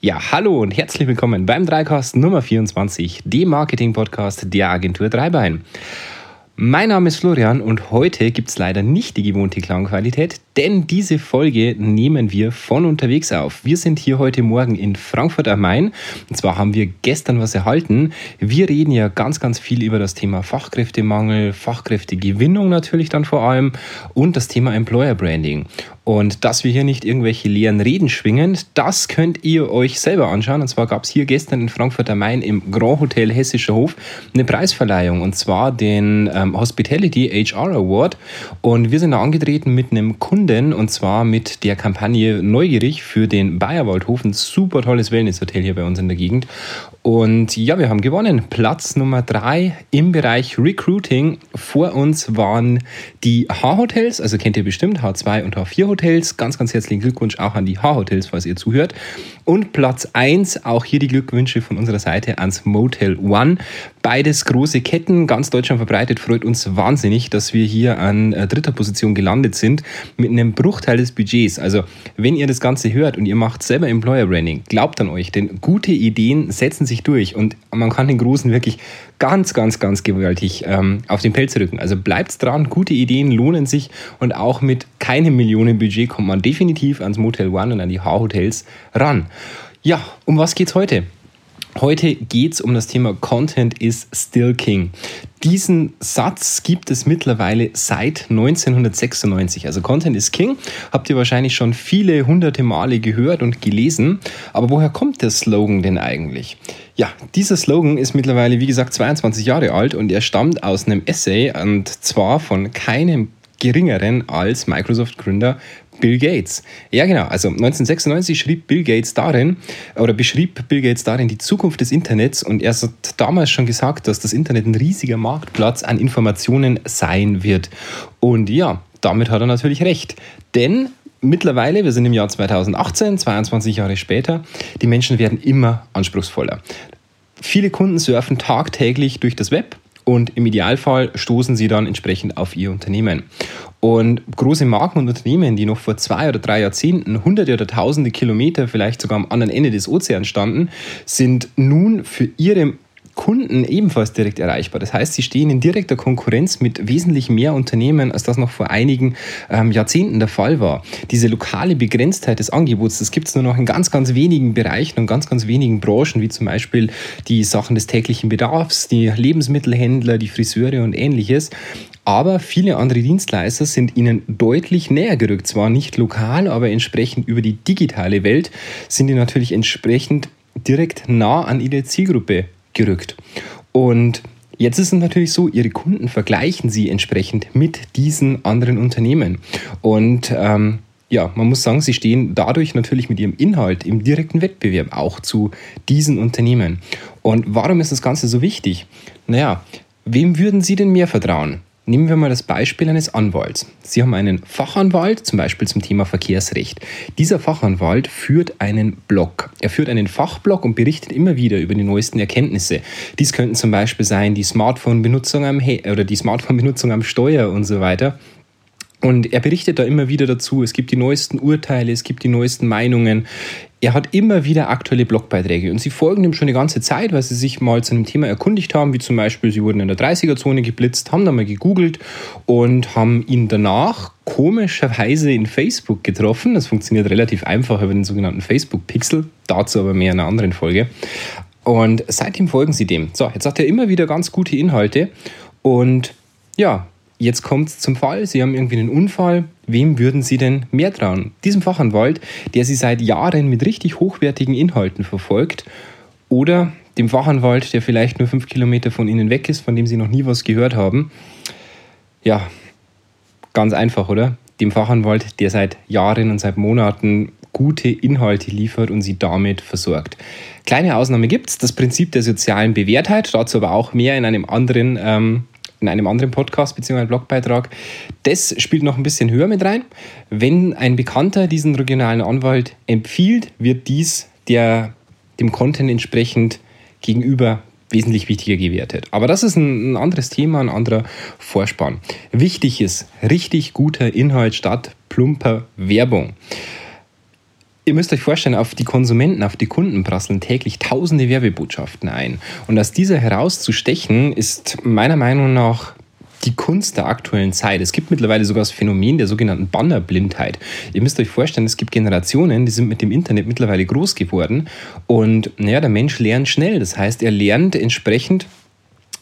Ja, hallo und herzlich willkommen beim Dreicast Nummer 24, dem Marketing-Podcast der Agentur Dreibein. Mein Name ist Florian und heute gibt es leider nicht die gewohnte Klangqualität, denn diese Folge nehmen wir von unterwegs auf. Wir sind hier heute Morgen in Frankfurt am Main und zwar haben wir gestern was erhalten. Wir reden ja ganz, ganz viel über das Thema Fachkräftemangel, Fachkräftegewinnung natürlich dann vor allem und das Thema Employer Branding. Und dass wir hier nicht irgendwelche leeren Reden schwingen, das könnt ihr euch selber anschauen. Und zwar gab es hier gestern in Frankfurt am Main im Grand Hotel Hessischer Hof eine Preisverleihung und zwar den ähm, Hospitality HR Award. Und wir sind da angetreten mit einem Kunden Kunden und zwar mit der Kampagne Neugierig für den Bayerwaldhof, ein super tolles Wellnesshotel hier bei uns in der Gegend. Und ja, wir haben gewonnen. Platz Nummer drei im Bereich Recruiting. Vor uns waren die H-Hotels, also kennt ihr bestimmt H2 und H4 Hotels. Ganz, ganz herzlichen Glückwunsch auch an die H-Hotels, falls ihr zuhört. Und Platz 1, auch hier die Glückwünsche von unserer Seite ans Motel One. Beides große Ketten, ganz Deutschland verbreitet, freut uns wahnsinnig, dass wir hier an äh, dritter Position gelandet sind mit einem Bruchteil des Budgets. Also, wenn ihr das Ganze hört und ihr macht selber Employer Branding, glaubt an euch, denn gute Ideen setzen sich durch und man kann den Großen wirklich ganz, ganz, ganz gewaltig ähm, auf den Pelz rücken. Also bleibt dran, gute Ideen lohnen sich und auch mit keinem Millionenbudget kommt man definitiv ans Motel One und an die H-Hotels ran. Ja, um was geht's heute? Heute geht es um das Thema Content is still King. Diesen Satz gibt es mittlerweile seit 1996. Also Content is King habt ihr wahrscheinlich schon viele hunderte Male gehört und gelesen. Aber woher kommt der Slogan denn eigentlich? Ja, dieser Slogan ist mittlerweile, wie gesagt, 22 Jahre alt und er stammt aus einem Essay und zwar von keinem geringeren als Microsoft-Gründer Bill Gates. Ja, genau. Also 1996 schrieb Bill Gates darin oder beschrieb Bill Gates darin die Zukunft des Internets und er hat damals schon gesagt, dass das Internet ein riesiger Marktplatz an Informationen sein wird. Und ja, damit hat er natürlich recht. Denn mittlerweile, wir sind im Jahr 2018, 22 Jahre später, die Menschen werden immer anspruchsvoller. Viele Kunden surfen tagtäglich durch das Web und im Idealfall stoßen sie dann entsprechend auf ihr Unternehmen. Und große Marken und Unternehmen, die noch vor zwei oder drei Jahrzehnten hunderte oder tausende Kilometer, vielleicht sogar am anderen Ende des Ozeans standen, sind nun für ihre Kunden ebenfalls direkt erreichbar. Das heißt, sie stehen in direkter Konkurrenz mit wesentlich mehr Unternehmen, als das noch vor einigen ähm, Jahrzehnten der Fall war. Diese lokale Begrenztheit des Angebots, das gibt es nur noch in ganz, ganz wenigen Bereichen und ganz, ganz wenigen Branchen, wie zum Beispiel die Sachen des täglichen Bedarfs, die Lebensmittelhändler, die Friseure und ähnliches. Aber viele andere Dienstleister sind ihnen deutlich näher gerückt. Zwar nicht lokal, aber entsprechend über die digitale Welt sind die natürlich entsprechend direkt nah an ihre Zielgruppe gerückt. Und Jetzt ist es natürlich so, Ihre Kunden vergleichen Sie entsprechend mit diesen anderen Unternehmen. Und ähm, ja, man muss sagen, Sie stehen dadurch natürlich mit Ihrem Inhalt im direkten Wettbewerb auch zu diesen Unternehmen. Und warum ist das Ganze so wichtig? Naja, wem würden Sie denn mehr vertrauen? Nehmen wir mal das Beispiel eines Anwalts. Sie haben einen Fachanwalt, zum Beispiel zum Thema Verkehrsrecht. Dieser Fachanwalt führt einen Blog. Er führt einen Fachblog und berichtet immer wieder über die neuesten Erkenntnisse. Dies könnten zum Beispiel sein die Smartphone-Benutzung am, Smartphone-Benutzung am Steuer und so weiter. Und er berichtet da immer wieder dazu, es gibt die neuesten Urteile, es gibt die neuesten Meinungen. Er hat immer wieder aktuelle Blogbeiträge und sie folgen ihm schon eine ganze Zeit, weil sie sich mal zu einem Thema erkundigt haben, wie zum Beispiel, sie wurden in der 30er-Zone geblitzt, haben da mal gegoogelt und haben ihn danach komischerweise in Facebook getroffen. Das funktioniert relativ einfach über den sogenannten Facebook-Pixel, dazu aber mehr in einer anderen Folge. Und seitdem folgen sie dem. So, jetzt hat er immer wieder ganz gute Inhalte und ja, Jetzt kommt es zum Fall, Sie haben irgendwie einen Unfall. Wem würden Sie denn mehr trauen? Diesem Fachanwalt, der Sie seit Jahren mit richtig hochwertigen Inhalten verfolgt, oder dem Fachanwalt, der vielleicht nur fünf Kilometer von Ihnen weg ist, von dem Sie noch nie was gehört haben? Ja, ganz einfach, oder? Dem Fachanwalt, der seit Jahren und seit Monaten gute Inhalte liefert und sie damit versorgt. Kleine Ausnahme gibt es, das Prinzip der sozialen Bewährtheit, dazu aber auch mehr in einem anderen ähm, in einem anderen Podcast bzw. Blogbeitrag. Das spielt noch ein bisschen höher mit rein. Wenn ein Bekannter diesen regionalen Anwalt empfiehlt, wird dies der, dem Content entsprechend gegenüber wesentlich wichtiger gewertet. Aber das ist ein, ein anderes Thema, ein anderer Vorspann. Wichtig ist richtig guter Inhalt statt plumper Werbung. Ihr müsst euch vorstellen, auf die Konsumenten, auf die Kunden prasseln täglich tausende Werbebotschaften ein. Und aus dieser herauszustechen, ist meiner Meinung nach die Kunst der aktuellen Zeit. Es gibt mittlerweile sogar das Phänomen der sogenannten Bannerblindheit. Ihr müsst euch vorstellen, es gibt Generationen, die sind mit dem Internet mittlerweile groß geworden und naja, der Mensch lernt schnell. Das heißt, er lernt entsprechend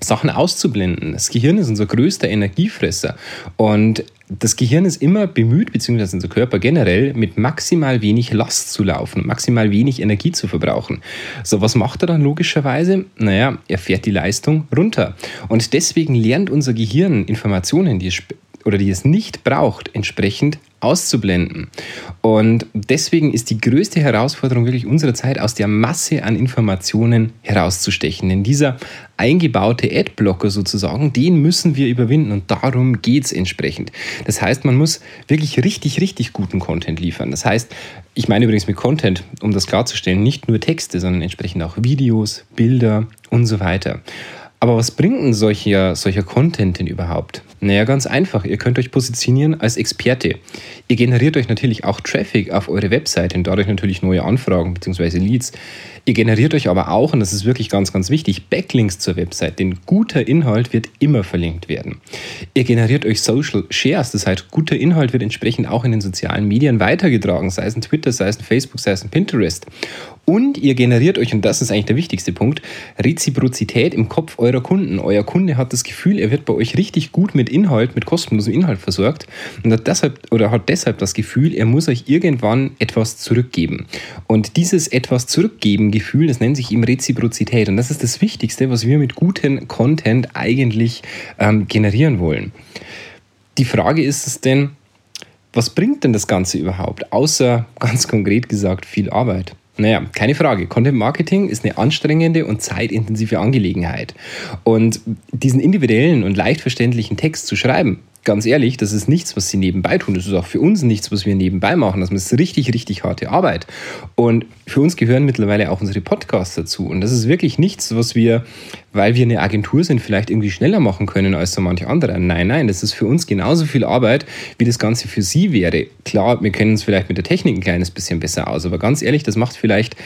Sachen auszublenden. Das Gehirn ist unser größter Energiefresser und das Gehirn ist immer bemüht, beziehungsweise unser Körper generell, mit maximal wenig Last zu laufen, maximal wenig Energie zu verbrauchen. So, was macht er dann logischerweise? Naja, er fährt die Leistung runter. Und deswegen lernt unser Gehirn Informationen, die es oder die es nicht braucht, entsprechend auszublenden. Und deswegen ist die größte Herausforderung wirklich unserer Zeit, aus der Masse an Informationen herauszustechen. Denn dieser eingebaute Adblocker sozusagen, den müssen wir überwinden und darum geht es entsprechend. Das heißt, man muss wirklich richtig, richtig guten Content liefern. Das heißt, ich meine übrigens mit Content, um das klarzustellen, nicht nur Texte, sondern entsprechend auch Videos, Bilder und so weiter. Aber was bringt denn solcher, solcher Content denn überhaupt? Naja, ganz einfach. Ihr könnt euch positionieren als Experte. Ihr generiert euch natürlich auch Traffic auf eure Webseite und dadurch natürlich neue Anfragen bzw. Leads. Ihr generiert euch aber auch, und das ist wirklich ganz, ganz wichtig, Backlinks zur Website, denn guter Inhalt wird immer verlinkt werden. Ihr generiert euch Social Shares, das heißt, guter Inhalt wird entsprechend auch in den sozialen Medien weitergetragen, sei es in Twitter, sei es in Facebook, sei es in Pinterest. Und ihr generiert euch, und das ist eigentlich der wichtigste Punkt, Reziprozität im Kopf eurer Kunden. Euer Kunde hat das Gefühl, er wird bei euch richtig gut mit Inhalt, mit kostenlosem Inhalt versorgt und hat deshalb, oder hat deshalb das Gefühl, er muss euch irgendwann etwas zurückgeben. Und dieses etwas zurückgeben Gefühl, das nennt sich eben Reziprozität. Und das ist das Wichtigste, was wir mit gutem Content eigentlich ähm, generieren wollen. Die Frage ist es denn, was bringt denn das Ganze überhaupt, außer ganz konkret gesagt viel Arbeit? Naja, keine Frage. Content Marketing ist eine anstrengende und zeitintensive Angelegenheit. Und diesen individuellen und leicht verständlichen Text zu schreiben, ganz ehrlich, das ist nichts, was sie nebenbei tun. Das ist auch für uns nichts, was wir nebenbei machen. Das ist richtig, richtig harte Arbeit. Und für uns gehören mittlerweile auch unsere Podcasts dazu. Und das ist wirklich nichts, was wir, weil wir eine Agentur sind, vielleicht irgendwie schneller machen können als so manche andere. Nein, nein, das ist für uns genauso viel Arbeit, wie das Ganze für Sie wäre. Klar, wir kennen uns vielleicht mit der Technik ein kleines bisschen besser aus, aber ganz ehrlich, das macht vielleicht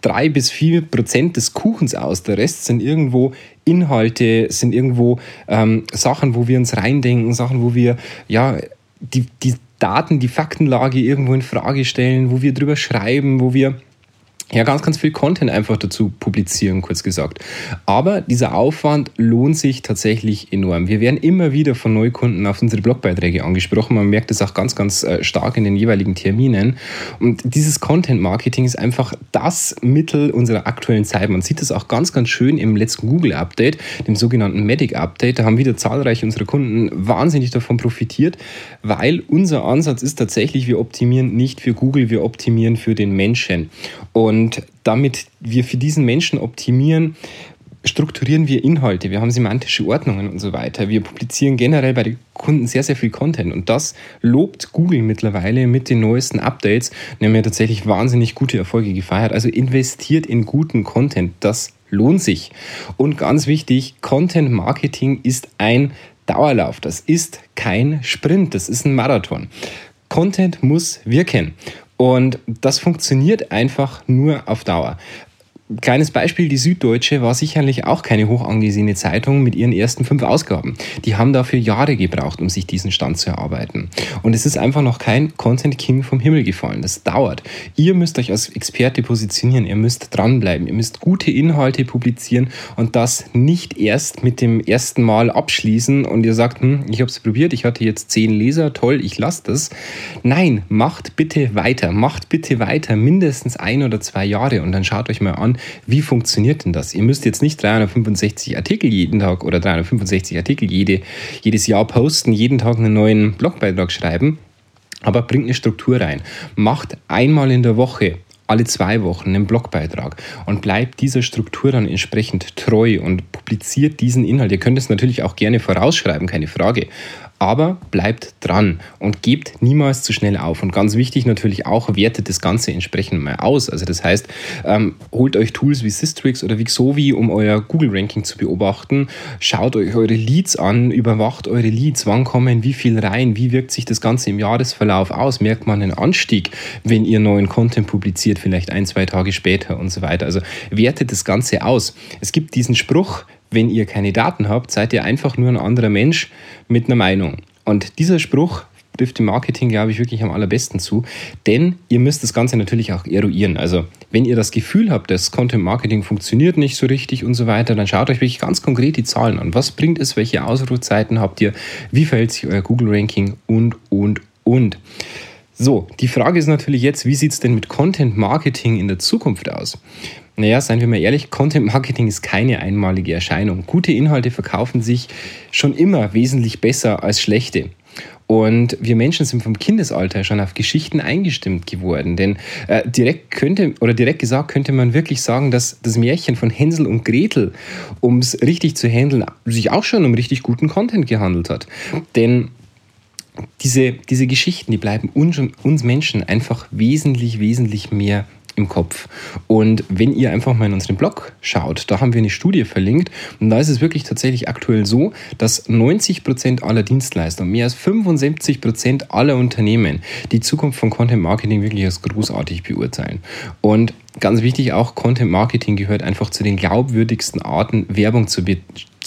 drei bis vier Prozent des Kuchens aus. Der Rest sind irgendwo Inhalte, sind irgendwo ähm, Sachen, wo wir uns reindenken, Sachen, wo wir ja die, die Daten, die Faktenlage irgendwo in Frage stellen, wo wir drüber schreiben, wo wir ja, ganz, ganz viel Content einfach dazu publizieren, kurz gesagt. Aber dieser Aufwand lohnt sich tatsächlich enorm. Wir werden immer wieder von Neukunden auf unsere Blogbeiträge angesprochen. Man merkt es auch ganz, ganz äh, stark in den jeweiligen Terminen. Und dieses Content-Marketing ist einfach das Mittel unserer aktuellen Zeit. Man sieht das auch ganz, ganz schön im letzten Google-Update, dem sogenannten Medic-Update. Da haben wieder zahlreiche unserer Kunden wahnsinnig davon profitiert, weil unser Ansatz ist tatsächlich, wir optimieren nicht für Google, wir optimieren für den Menschen. Und damit wir für diesen Menschen optimieren, strukturieren wir Inhalte, wir haben semantische Ordnungen und so weiter. Wir publizieren generell bei den Kunden sehr, sehr viel Content und das lobt Google mittlerweile mit den neuesten Updates. Wir haben ja tatsächlich wahnsinnig gute Erfolge gefeiert. Also investiert in guten Content, das lohnt sich. Und ganz wichtig, Content Marketing ist ein Dauerlauf, das ist kein Sprint, das ist ein Marathon. Content muss wirken. Und das funktioniert einfach nur auf Dauer. Kleines Beispiel, die Süddeutsche war sicherlich auch keine hoch angesehene Zeitung mit ihren ersten fünf Ausgaben. Die haben dafür Jahre gebraucht, um sich diesen Stand zu erarbeiten. Und es ist einfach noch kein Content King vom Himmel gefallen. Das dauert. Ihr müsst euch als Experte positionieren, ihr müsst dranbleiben, ihr müsst gute Inhalte publizieren und das nicht erst mit dem ersten Mal abschließen und ihr sagt, hm, ich habe es probiert, ich hatte jetzt zehn Leser, toll, ich lasse das. Nein, macht bitte weiter, macht bitte weiter, mindestens ein oder zwei Jahre und dann schaut euch mal an, wie funktioniert denn das? Ihr müsst jetzt nicht 365 Artikel jeden Tag oder 365 Artikel jede, jedes Jahr posten, jeden Tag einen neuen Blogbeitrag schreiben, aber bringt eine Struktur rein. Macht einmal in der Woche alle zwei Wochen einen Blogbeitrag und bleibt dieser Struktur dann entsprechend treu und publiziert diesen Inhalt. Ihr könnt es natürlich auch gerne vorausschreiben, keine Frage. Aber bleibt dran und gebt niemals zu schnell auf. Und ganz wichtig natürlich auch, wertet das Ganze entsprechend mal aus. Also das heißt, ähm, holt euch Tools wie Systrix oder Vixovi, um euer Google-Ranking zu beobachten. Schaut euch eure Leads an, überwacht eure Leads, wann kommen wie viel rein, wie wirkt sich das Ganze im Jahresverlauf aus, merkt man einen Anstieg, wenn ihr neuen Content publiziert, vielleicht ein, zwei Tage später und so weiter. Also wertet das Ganze aus. Es gibt diesen Spruch, wenn ihr keine Daten habt, seid ihr einfach nur ein anderer Mensch mit einer Meinung. Und dieser Spruch trifft im Marketing, glaube ich, wirklich am allerbesten zu, denn ihr müsst das Ganze natürlich auch eruieren. Also wenn ihr das Gefühl habt, dass Content Marketing funktioniert nicht so richtig und so weiter, dann schaut euch wirklich ganz konkret die Zahlen an. Was bringt es? Welche Ausrufzeiten habt ihr? Wie verhält sich euer Google-Ranking? Und, und, und. So, die Frage ist natürlich jetzt, wie sieht es denn mit Content Marketing in der Zukunft aus? Naja, seien wir mal ehrlich, Content Marketing ist keine einmalige Erscheinung. Gute Inhalte verkaufen sich schon immer wesentlich besser als schlechte. Und wir Menschen sind vom Kindesalter schon auf Geschichten eingestimmt geworden. Denn äh, direkt könnte, oder direkt gesagt, könnte man wirklich sagen, dass das Märchen von Hänsel und Gretel, um es richtig zu handeln, sich auch schon um richtig guten Content gehandelt hat. Denn diese, diese Geschichten, die bleiben uns, uns Menschen einfach wesentlich, wesentlich mehr im Kopf. Und wenn ihr einfach mal in unseren Blog schaut, da haben wir eine Studie verlinkt und da ist es wirklich tatsächlich aktuell so, dass 90 Prozent aller Dienstleister, mehr als 75 Prozent aller Unternehmen die Zukunft von Content Marketing wirklich als großartig beurteilen. Und ganz wichtig auch, Content Marketing gehört einfach zu den glaubwürdigsten Arten, Werbung zu, be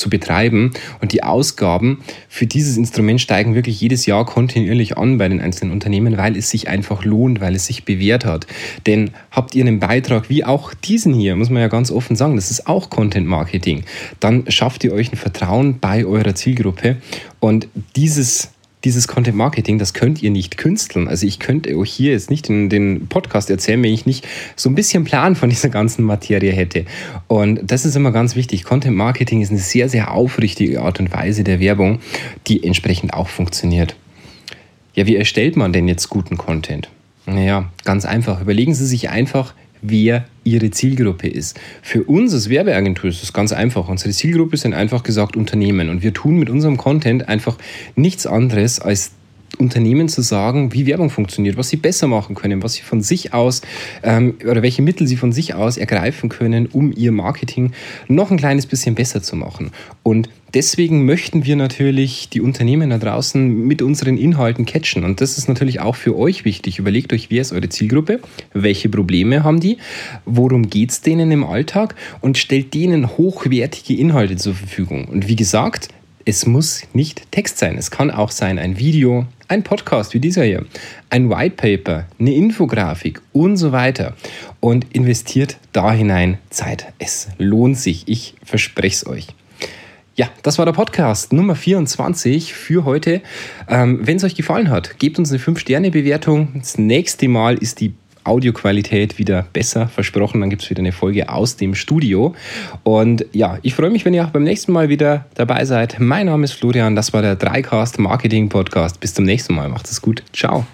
zu betreiben. Und die Ausgaben für dieses Instrument steigen wirklich jedes Jahr kontinuierlich an bei den einzelnen Unternehmen, weil es sich einfach lohnt, weil es sich bewährt hat. Denn habt ihr einen Beitrag wie auch diesen hier, muss man ja ganz offen sagen, das ist auch Content Marketing, dann schafft ihr euch ein Vertrauen bei eurer Zielgruppe. Und dieses dieses Content Marketing, das könnt ihr nicht künsteln. Also ich könnte euch hier jetzt nicht in den Podcast erzählen, wenn ich nicht so ein bisschen Plan von dieser ganzen Materie hätte. Und das ist immer ganz wichtig. Content Marketing ist eine sehr, sehr aufrichtige Art und Weise der Werbung, die entsprechend auch funktioniert. Ja, wie erstellt man denn jetzt guten Content? Naja, ganz einfach. Überlegen Sie sich einfach, wer Ihre Zielgruppe ist. Für uns als Werbeagentur ist das ganz einfach. Unsere Zielgruppe sind einfach gesagt Unternehmen und wir tun mit unserem Content einfach nichts anderes als Unternehmen zu sagen, wie Werbung funktioniert, was sie besser machen können, was sie von sich aus ähm, oder welche Mittel sie von sich aus ergreifen können, um ihr Marketing noch ein kleines bisschen besser zu machen. Und deswegen möchten wir natürlich die Unternehmen da draußen mit unseren Inhalten catchen. Und das ist natürlich auch für euch wichtig. Überlegt euch, wer ist eure Zielgruppe, welche Probleme haben die, worum geht es denen im Alltag und stellt denen hochwertige Inhalte zur Verfügung. Und wie gesagt, es muss nicht Text sein. Es kann auch sein ein Video, ein Podcast wie dieser hier, ein White Paper, eine Infografik und so weiter. Und investiert da hinein Zeit. Es lohnt sich. Ich verspreche es euch. Ja, das war der Podcast Nummer 24 für heute. Ähm, Wenn es euch gefallen hat, gebt uns eine 5-Sterne-Bewertung. Das nächste Mal ist die Audioqualität wieder besser versprochen. Dann gibt es wieder eine Folge aus dem Studio. Und ja, ich freue mich, wenn ihr auch beim nächsten Mal wieder dabei seid. Mein Name ist Florian, das war der Dreicast Marketing Podcast. Bis zum nächsten Mal. Macht es gut. Ciao.